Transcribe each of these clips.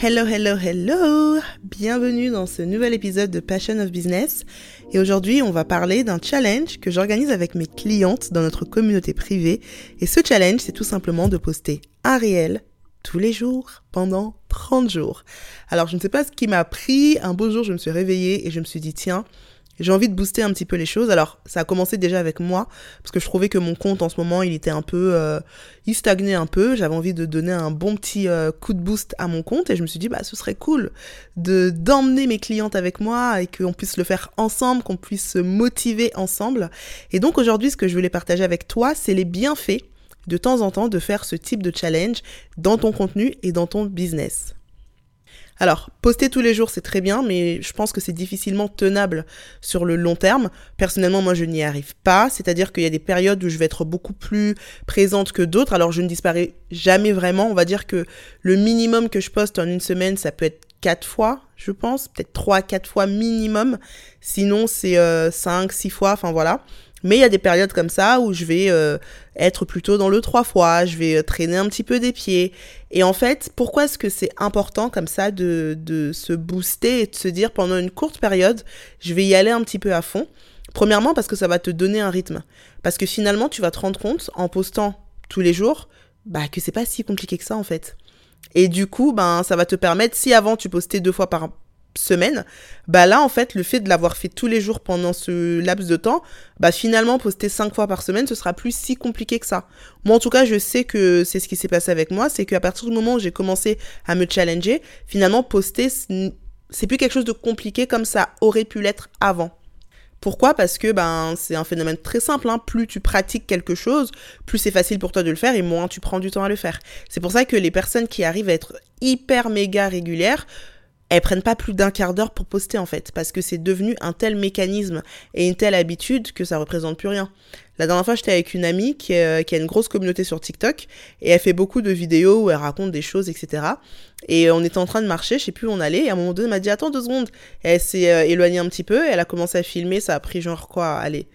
Hello, hello, hello Bienvenue dans ce nouvel épisode de Passion of Business. Et aujourd'hui, on va parler d'un challenge que j'organise avec mes clientes dans notre communauté privée. Et ce challenge, c'est tout simplement de poster un réel tous les jours pendant 30 jours. Alors, je ne sais pas ce qui m'a pris. Un beau jour, je me suis réveillée et je me suis dit, tiens, j'ai envie de booster un petit peu les choses. Alors, ça a commencé déjà avec moi, parce que je trouvais que mon compte en ce moment, il était un peu... Euh, il stagnait un peu. J'avais envie de donner un bon petit euh, coup de boost à mon compte. Et je me suis dit, bah, ce serait cool de d'emmener mes clientes avec moi et qu'on puisse le faire ensemble, qu'on puisse se motiver ensemble. Et donc, aujourd'hui, ce que je voulais partager avec toi, c'est les bienfaits de temps en temps de faire ce type de challenge dans ton contenu et dans ton business. Alors, poster tous les jours, c'est très bien, mais je pense que c'est difficilement tenable sur le long terme. Personnellement, moi, je n'y arrive pas. C'est-à-dire qu'il y a des périodes où je vais être beaucoup plus présente que d'autres. Alors, je ne disparais jamais vraiment. On va dire que le minimum que je poste en une semaine, ça peut être quatre fois, je pense. Peut-être trois, quatre fois minimum. Sinon, c'est euh, cinq, six fois. Enfin, voilà. Mais il y a des périodes comme ça où je vais euh, être plutôt dans le trois fois, je vais euh, traîner un petit peu des pieds. Et en fait, pourquoi est-ce que c'est important comme ça de, de se booster et de se dire pendant une courte période, je vais y aller un petit peu à fond? Premièrement, parce que ça va te donner un rythme. Parce que finalement, tu vas te rendre compte en postant tous les jours, bah, que c'est pas si compliqué que ça en fait. Et du coup, ben, ça va te permettre, si avant tu postais deux fois par, semaine, bah là en fait le fait de l'avoir fait tous les jours pendant ce laps de temps, bah finalement poster cinq fois par semaine ce sera plus si compliqué que ça. Moi en tout cas je sais que c'est ce qui s'est passé avec moi, c'est qu'à partir du moment où j'ai commencé à me challenger, finalement poster c'est plus quelque chose de compliqué comme ça aurait pu l'être avant. Pourquoi? Parce que ben c'est un phénomène très simple. Hein. Plus tu pratiques quelque chose, plus c'est facile pour toi de le faire et moins tu prends du temps à le faire. C'est pour ça que les personnes qui arrivent à être hyper méga régulières, elles prennent pas plus d'un quart d'heure pour poster en fait, parce que c'est devenu un tel mécanisme et une telle habitude que ça représente plus rien. La dernière fois, j'étais avec une amie qui, a une grosse communauté sur TikTok et elle fait beaucoup de vidéos où elle raconte des choses, etc. Et on était en train de marcher, je sais plus où on allait, et à un moment donné, elle m'a dit Attends deux secondes. elle s'est euh, éloignée un petit peu, elle a commencé à filmer, ça a pris genre quoi Allez,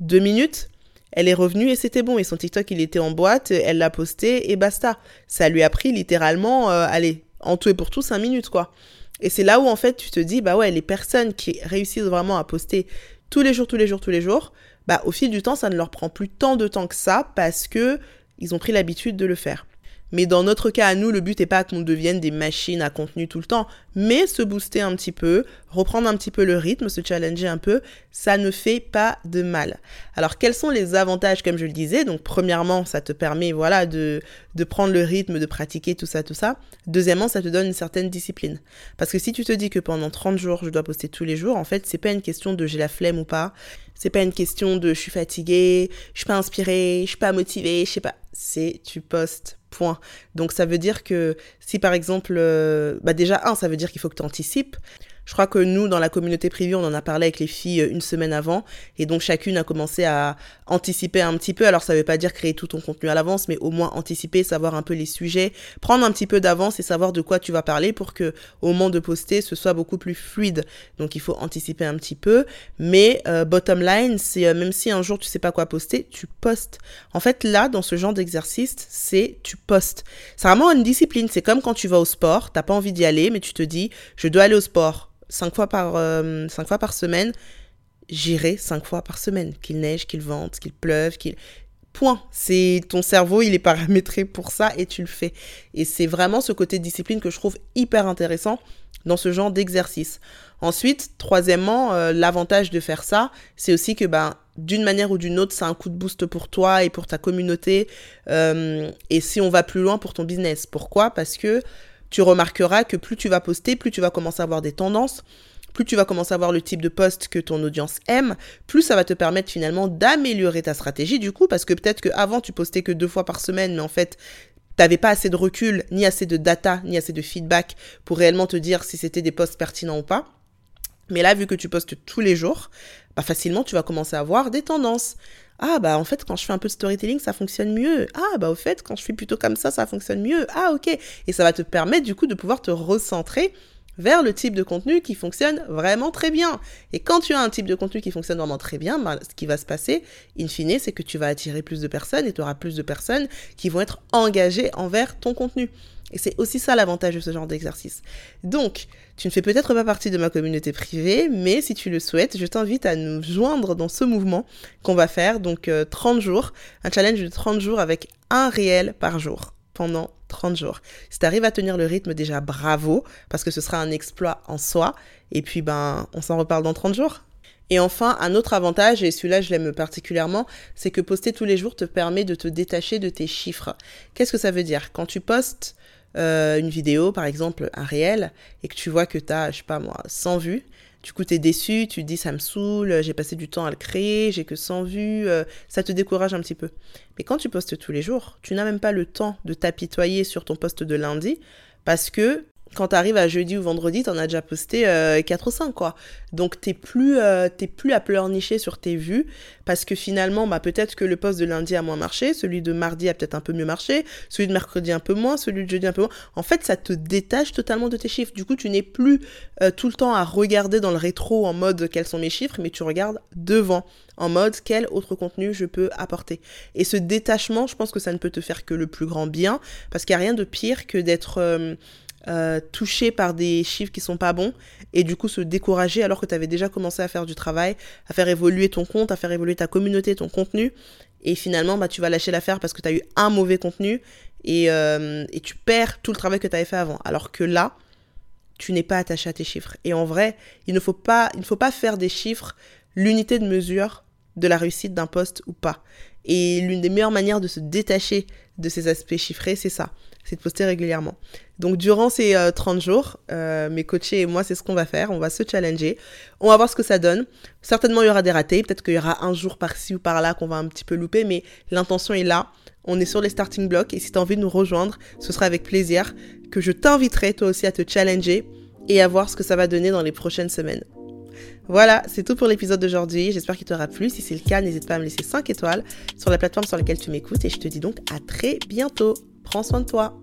deux minutes. Elle est revenue et c'était bon. Et son TikTok, il était en boîte, elle l'a posté et basta. Ça lui a pris littéralement, euh, allez, en tout et pour tout, cinq minutes quoi. Et c'est là où en fait tu te dis, bah ouais, les personnes qui réussissent vraiment à poster tous les jours, tous les jours, tous les jours, bah au fil du temps, ça ne leur prend plus tant de temps que ça parce que ils ont pris l'habitude de le faire. Mais dans notre cas à nous, le but n'est pas qu'on devienne des machines à contenu tout le temps, mais se booster un petit peu, reprendre un petit peu le rythme, se challenger un peu, ça ne fait pas de mal. Alors quels sont les avantages comme je le disais? Donc premièrement, ça te permet voilà de de prendre le rythme, de pratiquer tout ça tout ça. Deuxièmement, ça te donne une certaine discipline. Parce que si tu te dis que pendant 30 jours, je dois poster tous les jours, en fait, c'est pas une question de j'ai la flemme ou pas. C'est pas une question de je suis fatiguée, je suis pas inspirée, je suis pas motivée, je sais pas. C'est tu postes Point. Donc ça veut dire que si par exemple, euh, bah déjà un, ça veut dire qu'il faut que tu anticipes. Je crois que nous, dans la communauté privée, on en a parlé avec les filles euh, une semaine avant. Et donc, chacune a commencé à anticiper un petit peu. Alors, ça ne veut pas dire créer tout ton contenu à l'avance, mais au moins anticiper, savoir un peu les sujets, prendre un petit peu d'avance et savoir de quoi tu vas parler pour que, au moment de poster, ce soit beaucoup plus fluide. Donc, il faut anticiper un petit peu. Mais, euh, bottom line, c'est euh, même si un jour tu sais pas quoi poster, tu postes. En fait, là, dans ce genre d'exercice, c'est tu postes. C'est vraiment une discipline. C'est comme quand tu vas au sport, t'as pas envie d'y aller, mais tu te dis, je dois aller au sport cinq fois par, euh, cinq fois par semaine, j'irai cinq fois par semaine. Qu'il neige, qu'il vente, qu'il pleuve, qu'il... Point. C'est ton cerveau, il est paramétré pour ça et tu le fais. Et c'est vraiment ce côté discipline que je trouve hyper intéressant dans ce genre d'exercice. Ensuite, troisièmement, euh, l'avantage de faire ça, c'est aussi que ben d'une manière ou d'une autre, c'est un coup de boost pour toi et pour ta communauté. Euh, et si on va plus loin pour ton business. Pourquoi? Parce que tu remarqueras que plus tu vas poster, plus tu vas commencer à avoir des tendances, plus tu vas commencer à voir le type de post que ton audience aime, plus ça va te permettre finalement d'améliorer ta stratégie du coup, parce que peut-être qu'avant tu postais que deux fois par semaine, mais en fait t'avais pas assez de recul, ni assez de data, ni assez de feedback pour réellement te dire si c'était des posts pertinents ou pas. Mais là, vu que tu postes tous les jours, bah facilement tu vas commencer à voir des tendances. Ah bah en fait quand je fais un peu de storytelling ça fonctionne mieux. Ah bah au fait quand je fais plutôt comme ça ça fonctionne mieux. Ah ok. Et ça va te permettre du coup de pouvoir te recentrer vers le type de contenu qui fonctionne vraiment très bien. Et quand tu as un type de contenu qui fonctionne vraiment très bien, bah, ce qui va se passer, in fine, c'est que tu vas attirer plus de personnes et tu auras plus de personnes qui vont être engagées envers ton contenu. Et c'est aussi ça l'avantage de ce genre d'exercice. Donc, tu ne fais peut-être pas partie de ma communauté privée, mais si tu le souhaites, je t'invite à nous joindre dans ce mouvement qu'on va faire, donc 30 euh, jours, un challenge de 30 jours avec un réel par jour pendant 30 jours. Si tu arrives à tenir le rythme, déjà bravo, parce que ce sera un exploit en soi. Et puis, ben, on s'en reparle dans 30 jours. Et enfin, un autre avantage, et celui-là je l'aime particulièrement, c'est que poster tous les jours te permet de te détacher de tes chiffres. Qu'est-ce que ça veut dire? Quand tu postes euh, une vidéo, par exemple un réel, et que tu vois que tu je sais pas moi, 100 vues, du coup, tu es déçu, tu te dis ça me saoule, j'ai passé du temps à le créer, j'ai que 100 vues, euh, ça te décourage un petit peu. Mais quand tu postes tous les jours, tu n'as même pas le temps de t'apitoyer sur ton poste de lundi parce que quand tu arrives à jeudi ou vendredi, tu en as déjà posté 4 euh, ou 5, quoi. Donc, t'es plus, euh, plus à pleurnicher sur tes vues, parce que finalement, bah, peut-être que le poste de lundi a moins marché, celui de mardi a peut-être un peu mieux marché, celui de mercredi un peu moins, celui de jeudi un peu moins. En fait, ça te détache totalement de tes chiffres. Du coup, tu n'es plus euh, tout le temps à regarder dans le rétro en mode quels sont mes chiffres, mais tu regardes devant, en mode quel autre contenu je peux apporter. Et ce détachement, je pense que ça ne peut te faire que le plus grand bien, parce qu'il n'y a rien de pire que d'être euh, touché par des chiffres qui sont pas bons et du coup se décourager alors que tu avais déjà commencé à faire du travail, à faire évoluer ton compte, à faire évoluer ta communauté, ton contenu et finalement bah, tu vas lâcher l'affaire parce que tu as eu un mauvais contenu et, euh, et tu perds tout le travail que tu avais fait avant. Alors que là, tu n'es pas attaché à tes chiffres. Et en vrai, il ne faut pas, il ne faut pas faire des chiffres l'unité de mesure de la réussite d'un poste ou pas. Et l'une des meilleures manières de se détacher de ces aspects chiffrés, c'est ça, c'est de poster régulièrement. Donc durant ces 30 euh, jours, euh, mes coachés et moi, c'est ce qu'on va faire. On va se challenger. On va voir ce que ça donne. Certainement, il y aura des ratés. Peut-être qu'il y aura un jour par-ci ou par-là qu'on va un petit peu louper, mais l'intention est là. On est sur les starting blocks et si tu as envie de nous rejoindre, ce sera avec plaisir que je t'inviterai toi aussi à te challenger et à voir ce que ça va donner dans les prochaines semaines. Voilà, c'est tout pour l'épisode d'aujourd'hui. J'espère qu'il t'aura plu. Si c'est le cas, n'hésite pas à me laisser 5 étoiles sur la plateforme sur laquelle tu m'écoutes et je te dis donc à très bientôt. Prends soin de toi.